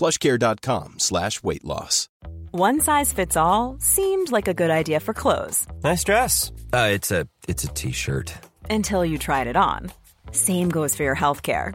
plushcare.com slash weight loss. One size fits all seemed like a good idea for clothes Nice dress. Uh, it's a it's a t-shirt. until you tried it on. Same goes for your healthcare.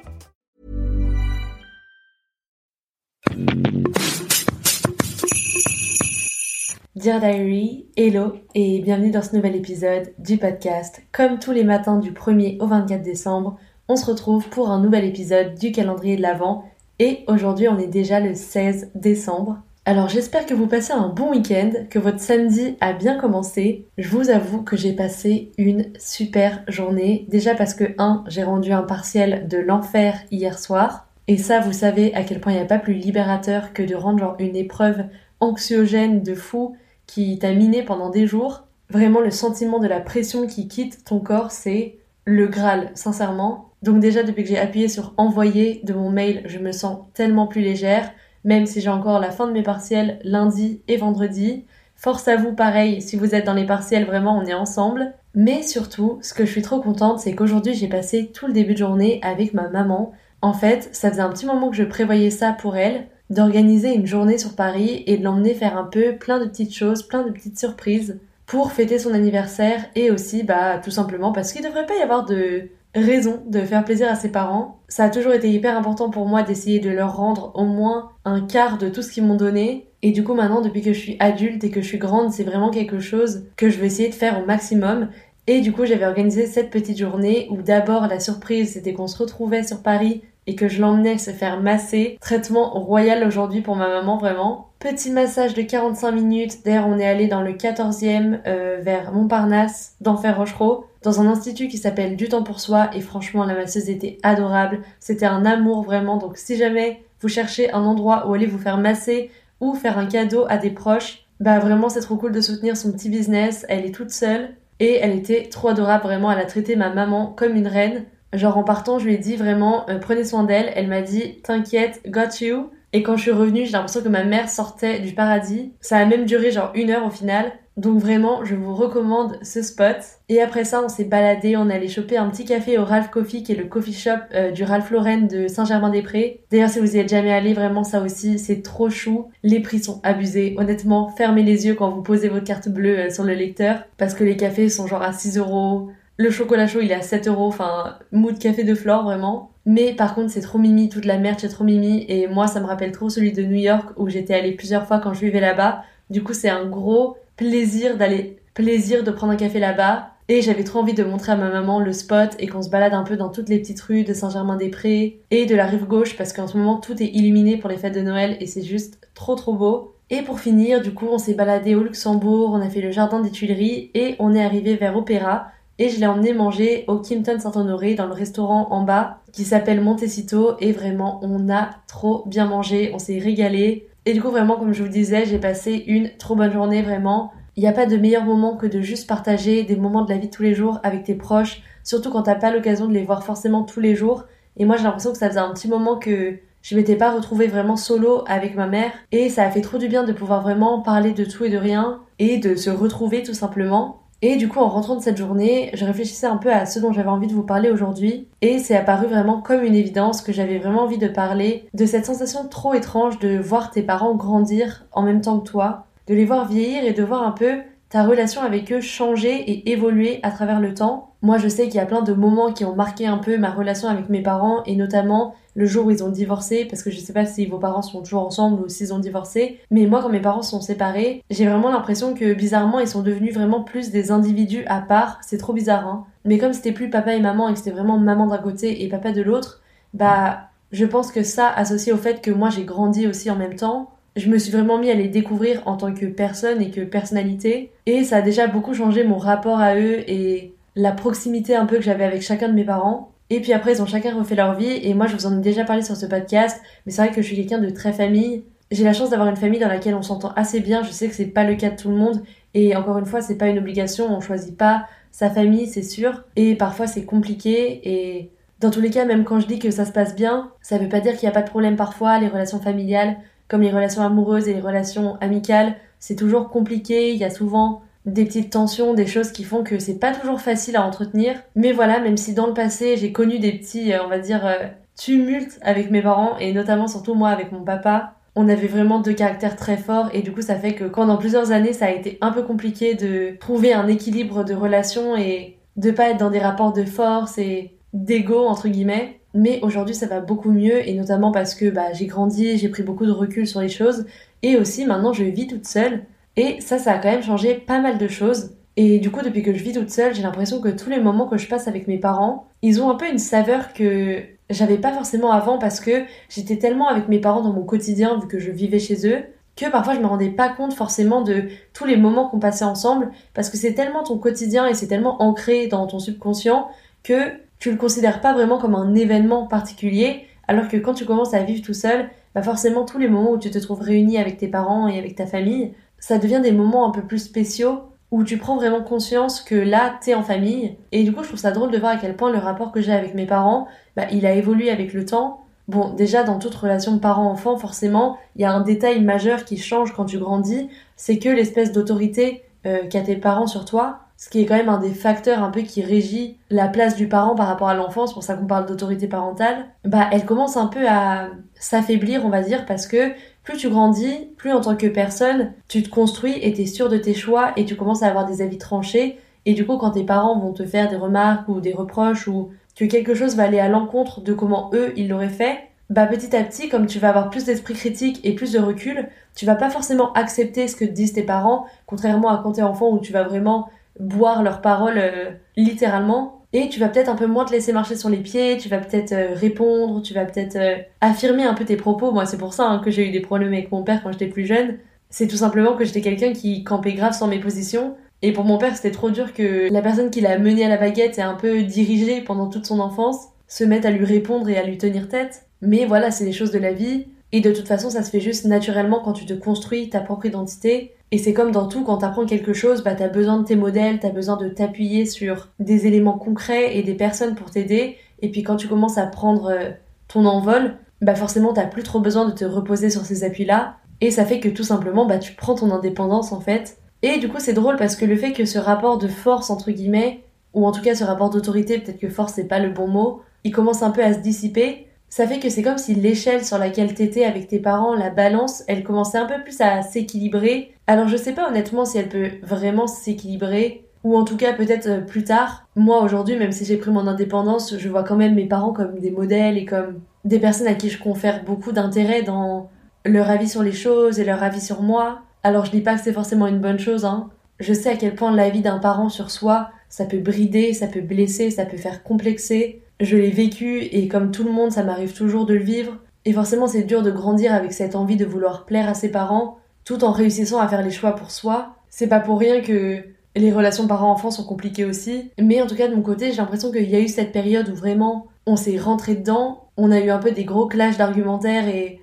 Dear Diary, hello et bienvenue dans ce nouvel épisode du podcast. Comme tous les matins du 1er au 24 décembre, on se retrouve pour un nouvel épisode du calendrier de l'Avent et aujourd'hui on est déjà le 16 décembre. Alors j'espère que vous passez un bon week-end, que votre samedi a bien commencé. Je vous avoue que j'ai passé une super journée. Déjà parce que 1, j'ai rendu un partiel de l'enfer hier soir. Et ça, vous savez à quel point il n'y a pas plus libérateur que de rendre genre une épreuve anxiogène de fou qui t'a miné pendant des jours. Vraiment, le sentiment de la pression qui quitte ton corps, c'est le Graal, sincèrement. Donc déjà, depuis que j'ai appuyé sur envoyer de mon mail, je me sens tellement plus légère, même si j'ai encore la fin de mes partiels lundi et vendredi. Force à vous, pareil, si vous êtes dans les partiels, vraiment, on est ensemble. Mais surtout, ce que je suis trop contente, c'est qu'aujourd'hui, j'ai passé tout le début de journée avec ma maman. En fait, ça faisait un petit moment que je prévoyais ça pour elle, d'organiser une journée sur Paris et de l'emmener faire un peu plein de petites choses, plein de petites surprises pour fêter son anniversaire et aussi bah tout simplement parce qu'il devrait pas y avoir de raison de faire plaisir à ses parents. Ça a toujours été hyper important pour moi d'essayer de leur rendre au moins un quart de tout ce qu'ils m'ont donné et du coup maintenant depuis que je suis adulte et que je suis grande, c'est vraiment quelque chose que je vais essayer de faire au maximum. Et du coup, j'avais organisé cette petite journée où d'abord la surprise c'était qu'on se retrouvait sur Paris et que je l'emmenais se faire masser. Traitement royal aujourd'hui pour ma maman, vraiment. Petit massage de 45 minutes. D'ailleurs, on est allé dans le 14e euh, vers Montparnasse, d'Enfer Rochereau, dans un institut qui s'appelle Du Temps pour Soi. Et franchement, la masseuse était adorable. C'était un amour vraiment. Donc, si jamais vous cherchez un endroit où aller vous faire masser ou faire un cadeau à des proches, bah vraiment, c'est trop cool de soutenir son petit business. Elle est toute seule. Et elle était trop adorable, vraiment. Elle a traité ma maman comme une reine. Genre en partant, je lui ai dit vraiment euh, prenez soin d'elle. Elle m'a dit t'inquiète, got you. Et quand je suis revenue, j'ai l'impression que ma mère sortait du paradis. Ça a même duré genre une heure au final. Donc vraiment, je vous recommande ce spot. Et après ça, on s'est baladé, on allé choper un petit café au Ralph Coffee, qui est le coffee shop euh, du Ralph Lauren de Saint-Germain-des-Prés. D'ailleurs, si vous y êtes jamais allé, vraiment ça aussi, c'est trop chou. Les prix sont abusés. Honnêtement, fermez les yeux quand vous posez votre carte bleue euh, sur le lecteur, parce que les cafés sont genre à 6 euros. Le chocolat chaud, il est à 7 euros. Enfin, mood café de flore, vraiment. Mais par contre, c'est trop mimi, toute la merde, c'est trop mimi. Et moi, ça me rappelle trop celui de New York où j'étais allée plusieurs fois quand je vivais là-bas. Du coup, c'est un gros plaisir d'aller, plaisir de prendre un café là-bas. Et j'avais trop envie de montrer à ma maman le spot et qu'on se balade un peu dans toutes les petites rues de Saint-Germain-des-Prés et de la rive gauche parce qu'en ce moment tout est illuminé pour les fêtes de Noël et c'est juste trop trop beau. Et pour finir, du coup, on s'est baladé au Luxembourg, on a fait le jardin des Tuileries et on est arrivé vers Opéra et je l'ai emmené manger au Kimpton Saint-Honoré dans le restaurant en bas qui s'appelle Montecito et vraiment on a trop bien mangé, on s'est régalé et du coup vraiment comme je vous disais j'ai passé une trop bonne journée vraiment. Il n'y a pas de meilleur moment que de juste partager des moments de la vie de tous les jours avec tes proches, surtout quand t'as pas l'occasion de les voir forcément tous les jours. Et moi j'ai l'impression que ça faisait un petit moment que je m'étais pas retrouvée vraiment solo avec ma mère et ça a fait trop du bien de pouvoir vraiment parler de tout et de rien et de se retrouver tout simplement. Et du coup, en rentrant de cette journée, je réfléchissais un peu à ce dont j'avais envie de vous parler aujourd'hui. Et c'est apparu vraiment comme une évidence que j'avais vraiment envie de parler de cette sensation trop étrange de voir tes parents grandir en même temps que toi, de les voir vieillir et de voir un peu ta relation avec eux changer et évoluer à travers le temps. Moi, je sais qu'il y a plein de moments qui ont marqué un peu ma relation avec mes parents et notamment le jour où ils ont divorcé, parce que je sais pas si vos parents sont toujours ensemble ou s'ils ont divorcé, mais moi quand mes parents sont séparés, j'ai vraiment l'impression que bizarrement ils sont devenus vraiment plus des individus à part, c'est trop bizarre hein. Mais comme c'était plus papa et maman et que c'était vraiment maman d'un côté et papa de l'autre, bah je pense que ça, associé au fait que moi j'ai grandi aussi en même temps, je me suis vraiment mis à les découvrir en tant que personne et que personnalité, et ça a déjà beaucoup changé mon rapport à eux et la proximité un peu que j'avais avec chacun de mes parents. Et puis après, ils ont chacun refait leur vie. Et moi, je vous en ai déjà parlé sur ce podcast. Mais c'est vrai que je suis quelqu'un de très famille. J'ai la chance d'avoir une famille dans laquelle on s'entend assez bien. Je sais que c'est pas le cas de tout le monde. Et encore une fois, c'est pas une obligation. On choisit pas sa famille, c'est sûr. Et parfois, c'est compliqué. Et dans tous les cas, même quand je dis que ça se passe bien, ça veut pas dire qu'il n'y a pas de problème parfois. Les relations familiales, comme les relations amoureuses et les relations amicales, c'est toujours compliqué. Il y a souvent des petites tensions, des choses qui font que c'est pas toujours facile à entretenir. Mais voilà, même si dans le passé j'ai connu des petits, euh, on va dire, euh, tumultes avec mes parents et notamment surtout moi avec mon papa, on avait vraiment deux caractères très forts et du coup ça fait que pendant plusieurs années ça a été un peu compliqué de trouver un équilibre de relation et de pas être dans des rapports de force et d'ego entre guillemets. Mais aujourd'hui ça va beaucoup mieux et notamment parce que bah, j'ai grandi, j'ai pris beaucoup de recul sur les choses et aussi maintenant je vis toute seule et ça, ça a quand même changé pas mal de choses. Et du coup, depuis que je vis toute seule, j'ai l'impression que tous les moments que je passe avec mes parents, ils ont un peu une saveur que j'avais pas forcément avant parce que j'étais tellement avec mes parents dans mon quotidien vu que je vivais chez eux que parfois je me rendais pas compte forcément de tous les moments qu'on passait ensemble parce que c'est tellement ton quotidien et c'est tellement ancré dans ton subconscient que tu le considères pas vraiment comme un événement particulier alors que quand tu commences à vivre tout seul, bah forcément tous les moments où tu te trouves réuni avec tes parents et avec ta famille, ça devient des moments un peu plus spéciaux où tu prends vraiment conscience que là, t'es en famille. Et du coup, je trouve ça drôle de voir à quel point le rapport que j'ai avec mes parents, bah, il a évolué avec le temps. Bon, déjà, dans toute relation parent-enfant, forcément, il y a un détail majeur qui change quand tu grandis, c'est que l'espèce d'autorité euh, qu'a tes parents sur toi, ce qui est quand même un des facteurs un peu qui régit la place du parent par rapport à l'enfance, pour ça qu'on parle d'autorité parentale, bah elle commence un peu à s'affaiblir, on va dire, parce que plus tu grandis, plus en tant que personne, tu te construis et t'es sûr de tes choix et tu commences à avoir des avis tranchés. Et du coup, quand tes parents vont te faire des remarques ou des reproches ou que quelque chose va aller à l'encontre de comment eux ils l'auraient fait, bah petit à petit, comme tu vas avoir plus d'esprit critique et plus de recul, tu vas pas forcément accepter ce que disent tes parents, contrairement à quand t'es enfant où tu vas vraiment boire leurs paroles euh, littéralement et tu vas peut-être un peu moins te laisser marcher sur les pieds, tu vas peut-être euh, répondre, tu vas peut-être euh, affirmer un peu tes propos. Moi, c'est pour ça hein, que j'ai eu des problèmes avec mon père quand j'étais plus jeune. C'est tout simplement que j'étais quelqu'un qui campait grave sans mes positions. Et pour mon père, c'était trop dur que la personne qui l'a mené à la baguette et un peu dirigé pendant toute son enfance se mette à lui répondre et à lui tenir tête. Mais voilà, c'est les choses de la vie. Et de toute façon, ça se fait juste naturellement quand tu te construis ta propre identité. Et c'est comme dans tout, quand t'apprends quelque chose, bah t'as besoin de tes modèles, t'as besoin de t'appuyer sur des éléments concrets et des personnes pour t'aider. Et puis quand tu commences à prendre euh, ton envol, bah forcément t'as plus trop besoin de te reposer sur ces appuis-là. Et ça fait que tout simplement, bah tu prends ton indépendance en fait. Et du coup c'est drôle parce que le fait que ce rapport de force entre guillemets, ou en tout cas ce rapport d'autorité, peut-être que force c'est pas le bon mot, il commence un peu à se dissiper ça fait que c'est comme si l'échelle sur laquelle t'étais avec tes parents, la balance, elle commençait un peu plus à s'équilibrer. Alors je sais pas honnêtement si elle peut vraiment s'équilibrer, ou en tout cas peut-être euh, plus tard. Moi aujourd'hui, même si j'ai pris mon indépendance, je vois quand même mes parents comme des modèles et comme des personnes à qui je confère beaucoup d'intérêt dans leur avis sur les choses et leur avis sur moi. Alors je dis pas que c'est forcément une bonne chose, hein. Je sais à quel point l'avis d'un parent sur soi, ça peut brider, ça peut blesser, ça peut faire complexer je l'ai vécu et comme tout le monde, ça m'arrive toujours de le vivre. Et forcément, c'est dur de grandir avec cette envie de vouloir plaire à ses parents, tout en réussissant à faire les choix pour soi. C'est pas pour rien que les relations parents-enfants sont compliquées aussi. Mais en tout cas, de mon côté, j'ai l'impression qu'il y a eu cette période où vraiment on s'est rentré dedans, on a eu un peu des gros clashs d'argumentaires et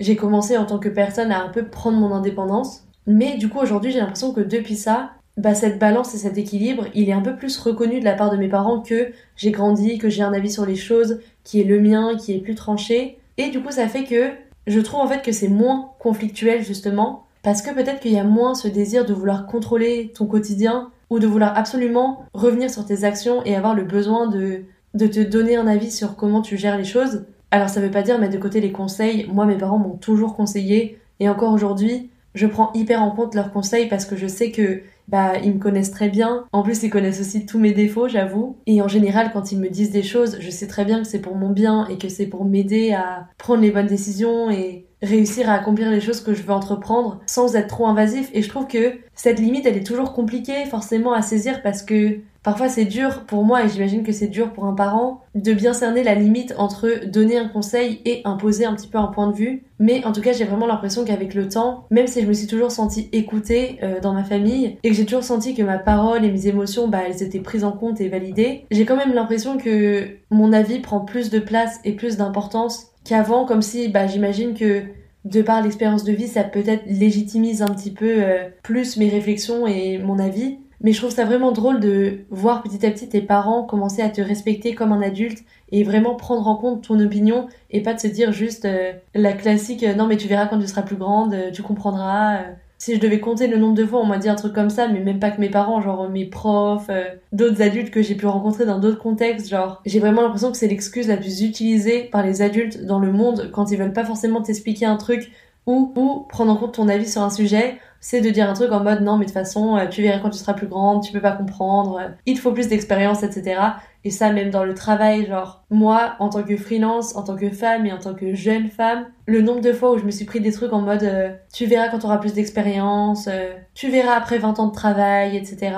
j'ai commencé en tant que personne à un peu prendre mon indépendance. Mais du coup, aujourd'hui, j'ai l'impression que depuis ça, bah, cette balance et cet équilibre, il est un peu plus reconnu de la part de mes parents que j'ai grandi, que j'ai un avis sur les choses qui est le mien, qui est plus tranché. Et du coup, ça fait que je trouve en fait que c'est moins conflictuel justement, parce que peut-être qu'il y a moins ce désir de vouloir contrôler ton quotidien, ou de vouloir absolument revenir sur tes actions et avoir le besoin de, de te donner un avis sur comment tu gères les choses. Alors ça veut pas dire mettre de côté les conseils. Moi, mes parents m'ont toujours conseillé et encore aujourd'hui, je prends hyper en compte leurs conseils parce que je sais que bah ils me connaissent très bien. En plus, ils connaissent aussi tous mes défauts, j'avoue. Et en général, quand ils me disent des choses, je sais très bien que c'est pour mon bien et que c'est pour m'aider à prendre les bonnes décisions et réussir à accomplir les choses que je veux entreprendre sans être trop invasif. Et je trouve que cette limite, elle est toujours compliquée forcément à saisir parce que Parfois c'est dur pour moi et j'imagine que c'est dur pour un parent de bien cerner la limite entre donner un conseil et imposer un petit peu un point de vue. Mais en tout cas j'ai vraiment l'impression qu'avec le temps, même si je me suis toujours sentie écoutée euh, dans ma famille et que j'ai toujours senti que ma parole et mes émotions bah elles étaient prises en compte et validées, j'ai quand même l'impression que mon avis prend plus de place et plus d'importance qu'avant comme si bah j'imagine que de par l'expérience de vie, ça peut-être légitimise un petit peu euh, plus mes réflexions et mon avis. Mais je trouve ça vraiment drôle de voir petit à petit tes parents commencer à te respecter comme un adulte et vraiment prendre en compte ton opinion et pas de se dire juste euh, la classique euh, non mais tu verras quand tu seras plus grande, tu comprendras. Si je devais compter le nombre de fois on m'a dit un truc comme ça, mais même pas que mes parents, genre mes profs, d'autres adultes que j'ai pu rencontrer dans d'autres contextes, genre j'ai vraiment l'impression que c'est l'excuse la plus utilisée par les adultes dans le monde quand ils veulent pas forcément t'expliquer un truc ou, ou prendre en compte ton avis sur un sujet c'est de dire un truc en mode non mais de toute façon euh, tu verras quand tu seras plus grande, tu peux pas comprendre, euh, il te faut plus d'expérience, etc. Et ça même dans le travail, genre moi en tant que freelance, en tant que femme et en tant que jeune femme, le nombre de fois où je me suis pris des trucs en mode euh, tu verras quand tu auras plus d'expérience, tu verras après 20 ans de travail, etc.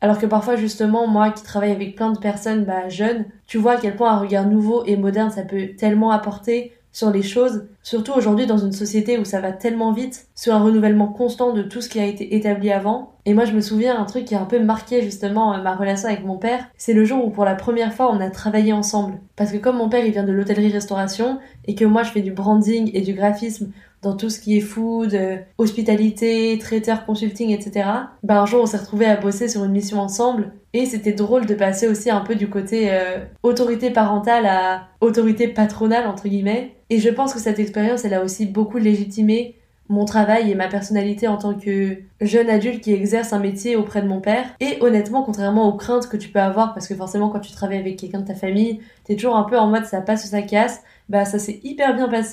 Alors que parfois justement moi qui travaille avec plein de personnes bah, jeunes, tu vois à quel point un regard nouveau et moderne ça peut tellement apporter sur les choses, surtout aujourd'hui dans une société où ça va tellement vite, sur un renouvellement constant de tout ce qui a été établi avant. Et moi je me souviens un truc qui a un peu marqué justement euh, ma relation avec mon père, c'est le jour où pour la première fois on a travaillé ensemble. Parce que comme mon père il vient de l'hôtellerie-restauration et que moi je fais du branding et du graphisme dans tout ce qui est food, euh, hospitalité, traiteur, consulting, etc. Bah un jour on s'est retrouvés à bosser sur une mission ensemble et c'était drôle de passer aussi un peu du côté euh, autorité parentale à autorité patronale entre guillemets. Et je pense que cette expérience elle a aussi beaucoup légitimé mon travail et ma personnalité en tant que jeune adulte qui exerce un métier auprès de mon père. Et honnêtement, contrairement aux craintes que tu peux avoir, parce que forcément quand tu travailles avec quelqu'un de ta famille, t'es toujours un peu en mode ça passe ou ça casse, bah ça s'est hyper bien passé.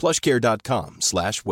plushcare.com slash.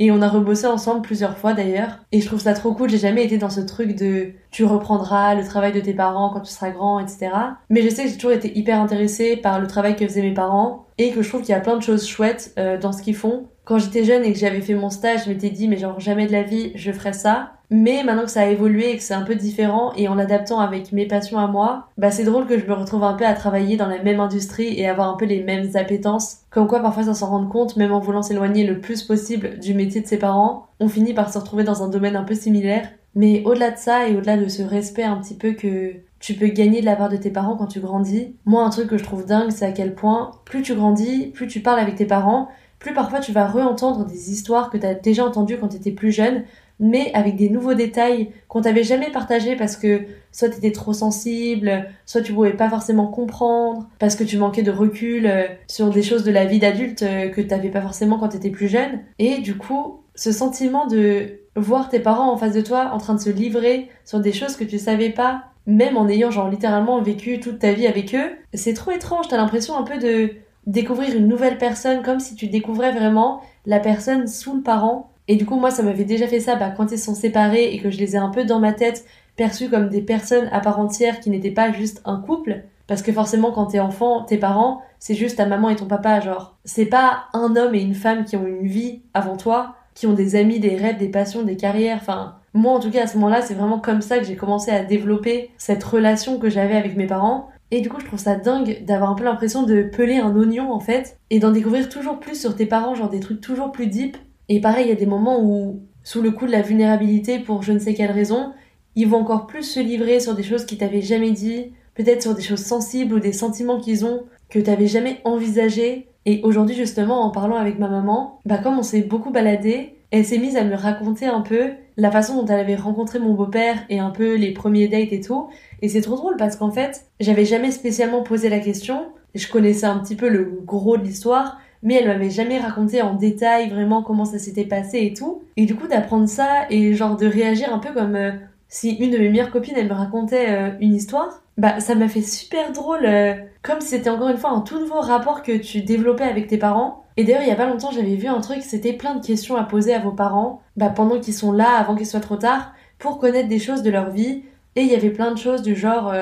Et on a rebossé ensemble plusieurs fois d'ailleurs. Et je trouve ça trop cool. J'ai jamais été dans ce truc de tu reprendras le travail de tes parents quand tu seras grand, etc. Mais je sais que j'ai toujours été hyper intéressée par le travail que faisaient mes parents et que je trouve qu'il y a plein de choses chouettes euh, dans ce qu'ils font. Quand j'étais jeune et que j'avais fait mon stage, je m'étais dit mais genre jamais de la vie je ferais ça. Mais maintenant que ça a évolué et que c'est un peu différent et en l'adaptant avec mes passions à moi, bah c'est drôle que je me retrouve un peu à travailler dans la même industrie et avoir un peu les mêmes appétences. Comme quoi parfois sans s'en rendre compte, même en voulant s'éloigner le plus possible du métier de ses parents, on finit par se retrouver dans un domaine un peu similaire. Mais au-delà de ça et au-delà de ce respect un petit peu que tu peux gagner de la part de tes parents quand tu grandis, moi un truc que je trouve dingue c'est à quel point plus tu grandis, plus tu parles avec tes parents, plus parfois tu vas re-entendre des histoires que tu as déjà entendues quand tu étais plus jeune, mais avec des nouveaux détails qu'on t'avait jamais partagés parce que soit tu étais trop sensible, soit tu pouvais pas forcément comprendre, parce que tu manquais de recul euh, sur des choses de la vie d'adulte euh, que t'avais pas forcément quand tu étais plus jeune. Et du coup, ce sentiment de voir tes parents en face de toi en train de se livrer sur des choses que tu savais pas, même en ayant genre littéralement vécu toute ta vie avec eux, c'est trop étrange, t'as l'impression un peu de découvrir une nouvelle personne comme si tu découvrais vraiment la personne sous le parent Et du coup, moi, ça m'avait déjà fait ça bah, quand ils sont séparés et que je les ai un peu dans ma tête perçus comme des personnes à part entière qui n'étaient pas juste un couple. Parce que forcément, quand t'es enfant, tes parents, c'est juste ta maman et ton papa, genre. C'est pas un homme et une femme qui ont une vie avant toi, qui ont des amis, des rêves, des passions, des carrières, enfin. Moi, en tout cas, à ce moment-là, c'est vraiment comme ça que j'ai commencé à développer cette relation que j'avais avec mes parents. Et du coup, je trouve ça dingue d'avoir un peu l'impression de peler un oignon, en fait, et d'en découvrir toujours plus sur tes parents, genre des trucs toujours plus deep. Et pareil, il y a des moments où, sous le coup de la vulnérabilité, pour je ne sais quelle raison, ils vont encore plus se livrer sur des choses qu'ils t'avaient jamais dit, peut-être sur des choses sensibles ou des sentiments qu'ils ont que t'avais jamais envisagé. Et aujourd'hui, justement, en parlant avec ma maman, bah comme on s'est beaucoup baladé, elle s'est mise à me raconter un peu la façon dont elle avait rencontré mon beau-père et un peu les premiers dates et tout. Et c'est trop drôle parce qu'en fait, j'avais jamais spécialement posé la question. Je connaissais un petit peu le gros de l'histoire, mais elle m'avait jamais raconté en détail vraiment comment ça s'était passé et tout. Et du coup, d'apprendre ça et genre de réagir un peu comme euh, si une de mes meilleures copines, elle me racontait euh, une histoire, bah ça m'a fait super drôle, euh, comme c'était encore une fois un tout nouveau rapport que tu développais avec tes parents. Et d'ailleurs, il y a pas longtemps, j'avais vu un truc, c'était plein de questions à poser à vos parents, bah pendant qu'ils sont là, avant qu'il soit trop tard, pour connaître des choses de leur vie. Et il y avait plein de choses du genre,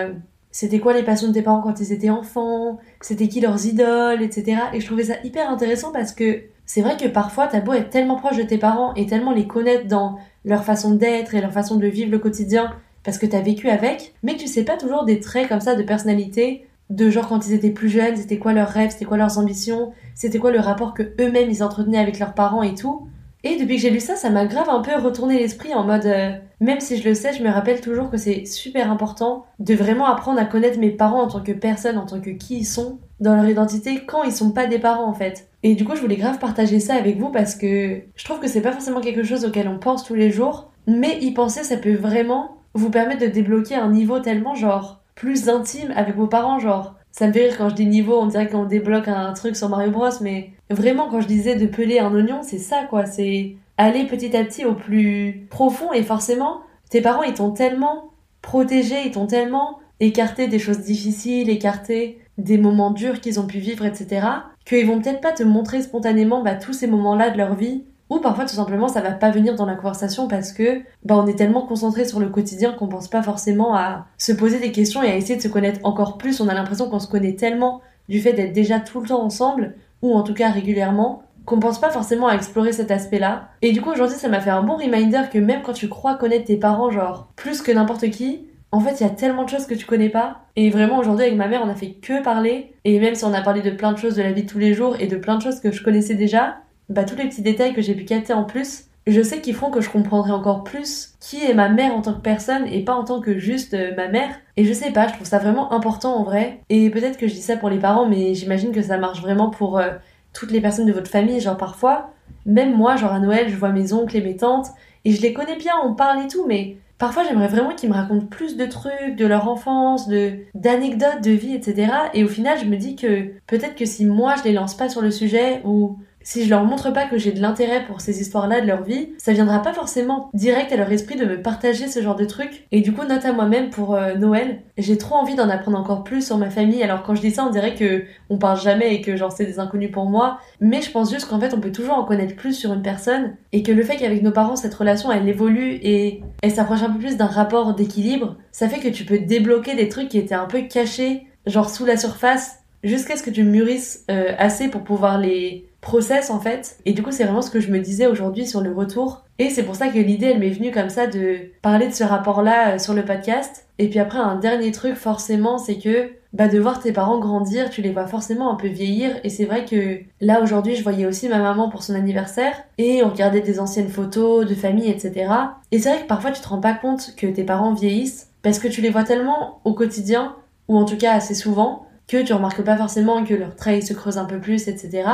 c'était quoi les passions de tes parents quand ils étaient enfants, c'était qui leurs idoles, etc. Et je trouvais ça hyper intéressant parce que c'est vrai que parfois, t'as beau être tellement proche de tes parents et tellement les connaître dans leur façon d'être et leur façon de vivre le quotidien parce que t'as vécu avec, mais tu sais pas toujours des traits comme ça de personnalité, de genre quand ils étaient plus jeunes, c'était quoi leurs rêves, c'était quoi leurs ambitions, c'était quoi le rapport que eux-mêmes ils entretenaient avec leurs parents et tout. Et depuis que j'ai lu ça, ça m'a grave un peu retourné l'esprit en mode, euh, même si je le sais, je me rappelle toujours que c'est super important de vraiment apprendre à connaître mes parents en tant que personne, en tant que qui ils sont, dans leur identité, quand ils sont pas des parents en fait. Et du coup, je voulais grave partager ça avec vous parce que je trouve que c'est pas forcément quelque chose auquel on pense tous les jours, mais y penser, ça peut vraiment vous permettre de débloquer un niveau tellement genre plus intime avec vos parents, genre ça me fait rire quand je dis niveau, on dirait qu'on débloque un truc sur Mario Bros, mais vraiment quand je disais de peler un oignon, c'est ça quoi, c'est aller petit à petit au plus profond et forcément, tes parents ils t'ont tellement protégé, ils t'ont tellement écarté des choses difficiles, écarté des moments durs qu'ils ont pu vivre, etc., qu'ils vont peut-être pas te montrer spontanément bah, tous ces moments-là de leur vie, ou parfois tout simplement ça va pas venir dans la conversation parce que bah, on est tellement concentré sur le quotidien qu'on pense pas forcément à se poser des questions et à essayer de se connaître encore plus. On a l'impression qu'on se connaît tellement du fait d'être déjà tout le temps ensemble, ou en tout cas régulièrement, qu'on pense pas forcément à explorer cet aspect-là. Et du coup aujourd'hui ça m'a fait un bon reminder que même quand tu crois connaître tes parents genre plus que n'importe qui, en fait il y a tellement de choses que tu connais pas. Et vraiment aujourd'hui avec ma mère on a fait que parler. Et même si on a parlé de plein de choses de la vie de tous les jours et de plein de choses que je connaissais déjà, bah, tous les petits détails que j'ai pu capter en plus, je sais qu'ils feront que je comprendrai encore plus qui est ma mère en tant que personne et pas en tant que juste euh, ma mère. Et je sais pas, je trouve ça vraiment important en vrai. Et peut-être que je dis ça pour les parents, mais j'imagine que ça marche vraiment pour euh, toutes les personnes de votre famille. Genre parfois, même moi, genre à Noël, je vois mes oncles et mes tantes et je les connais bien, on parle et tout, mais parfois j'aimerais vraiment qu'ils me racontent plus de trucs, de leur enfance, de d'anecdotes de vie, etc. Et au final, je me dis que peut-être que si moi je les lance pas sur le sujet ou si je leur montre pas que j'ai de l'intérêt pour ces histoires-là de leur vie, ça viendra pas forcément direct à leur esprit de me partager ce genre de trucs. Et du coup, note à moi-même pour euh, Noël, j'ai trop envie d'en apprendre encore plus sur ma famille. Alors quand je dis ça, on dirait que on parle jamais et que genre c'est des inconnus pour moi, mais je pense juste qu'en fait, on peut toujours en connaître plus sur une personne et que le fait qu'avec nos parents cette relation elle évolue et elle s'approche un peu plus d'un rapport d'équilibre, ça fait que tu peux débloquer des trucs qui étaient un peu cachés, genre sous la surface jusqu'à ce que tu mûrisses euh, assez pour pouvoir les process en fait. Et du coup, c'est vraiment ce que je me disais aujourd'hui sur le retour. Et c'est pour ça que l'idée, elle m'est venue comme ça de parler de ce rapport-là euh, sur le podcast. Et puis après, un dernier truc, forcément, c'est que bah, de voir tes parents grandir, tu les vois forcément un peu vieillir. Et c'est vrai que là, aujourd'hui, je voyais aussi ma maman pour son anniversaire. Et on regardait des anciennes photos de famille, etc. Et c'est vrai que parfois, tu te rends pas compte que tes parents vieillissent parce que tu les vois tellement au quotidien, ou en tout cas assez souvent, que tu remarques pas forcément que leurs traits se creusent un peu plus, etc.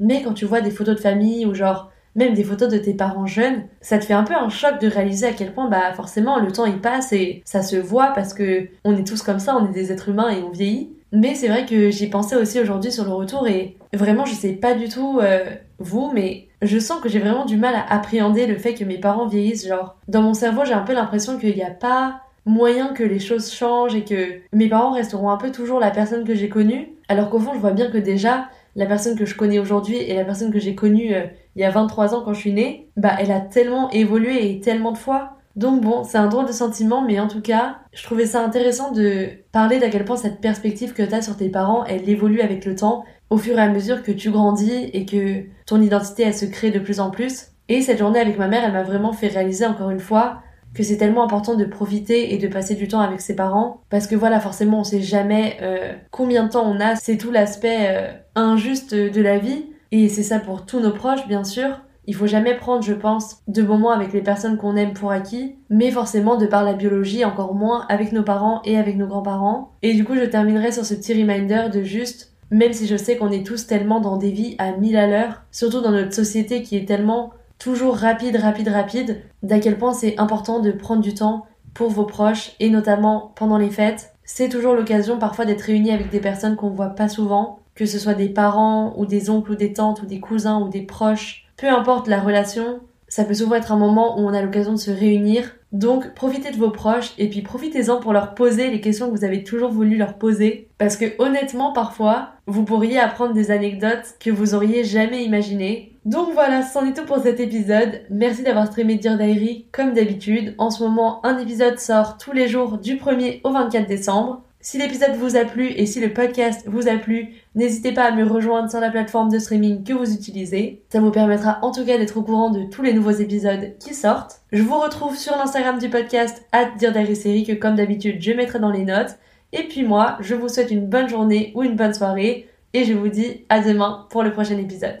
Mais quand tu vois des photos de famille ou genre même des photos de tes parents jeunes, ça te fait un peu un choc de réaliser à quel point bah forcément le temps il passe et ça se voit parce que on est tous comme ça, on est des êtres humains et on vieillit. Mais c'est vrai que j'y pensais aussi aujourd'hui sur le retour et vraiment je sais pas du tout euh, vous mais je sens que j'ai vraiment du mal à appréhender le fait que mes parents vieillissent genre dans mon cerveau j'ai un peu l'impression qu'il n'y a pas moyen que les choses changent et que mes parents resteront un peu toujours la personne que j'ai connue alors qu'au fond je vois bien que déjà la personne que je connais aujourd'hui et la personne que j'ai connue euh, il y a 23 ans quand je suis née, bah elle a tellement évolué et tellement de fois. Donc bon, c'est un drôle de sentiment, mais en tout cas, je trouvais ça intéressant de parler d'à quel point cette perspective que tu as sur tes parents, elle évolue avec le temps, au fur et à mesure que tu grandis et que ton identité, elle se crée de plus en plus. Et cette journée avec ma mère, elle m'a vraiment fait réaliser encore une fois que c'est tellement important de profiter et de passer du temps avec ses parents parce que voilà forcément on sait jamais euh, combien de temps on a. C'est tout l'aspect euh, injuste de la vie. Et c'est ça pour tous nos proches bien sûr. Il faut jamais prendre, je pense, de moments avec les personnes qu'on aime pour acquis, mais forcément de par la biologie, encore moins avec nos parents et avec nos grands-parents. Et du coup, je terminerai sur ce petit reminder de juste, même si je sais qu'on est tous tellement dans des vies à mille à l'heure, surtout dans notre société qui est tellement toujours rapide, rapide, rapide, d'à quel point c'est important de prendre du temps pour vos proches et notamment pendant les fêtes. C'est toujours l'occasion parfois d'être réunis avec des personnes qu'on voit pas souvent, que ce soit des parents ou des oncles ou des tantes ou des cousins ou des proches peu importe la relation, ça peut souvent être un moment où on a l'occasion de se réunir. Donc profitez de vos proches et puis profitez-en pour leur poser les questions que vous avez toujours voulu leur poser. Parce que honnêtement, parfois, vous pourriez apprendre des anecdotes que vous auriez jamais imaginées. Donc voilà, c'en est tout pour cet épisode. Merci d'avoir streamé Dear Diary comme d'habitude. En ce moment, un épisode sort tous les jours du 1er au 24 décembre. Si l'épisode vous a plu et si le podcast vous a plu, n'hésitez pas à me rejoindre sur la plateforme de streaming que vous utilisez. Ça vous permettra en tout cas d'être au courant de tous les nouveaux épisodes qui sortent. Je vous retrouve sur l'Instagram du podcast à dire série que comme d'habitude je mettrai dans les notes. Et puis moi, je vous souhaite une bonne journée ou une bonne soirée et je vous dis à demain pour le prochain épisode.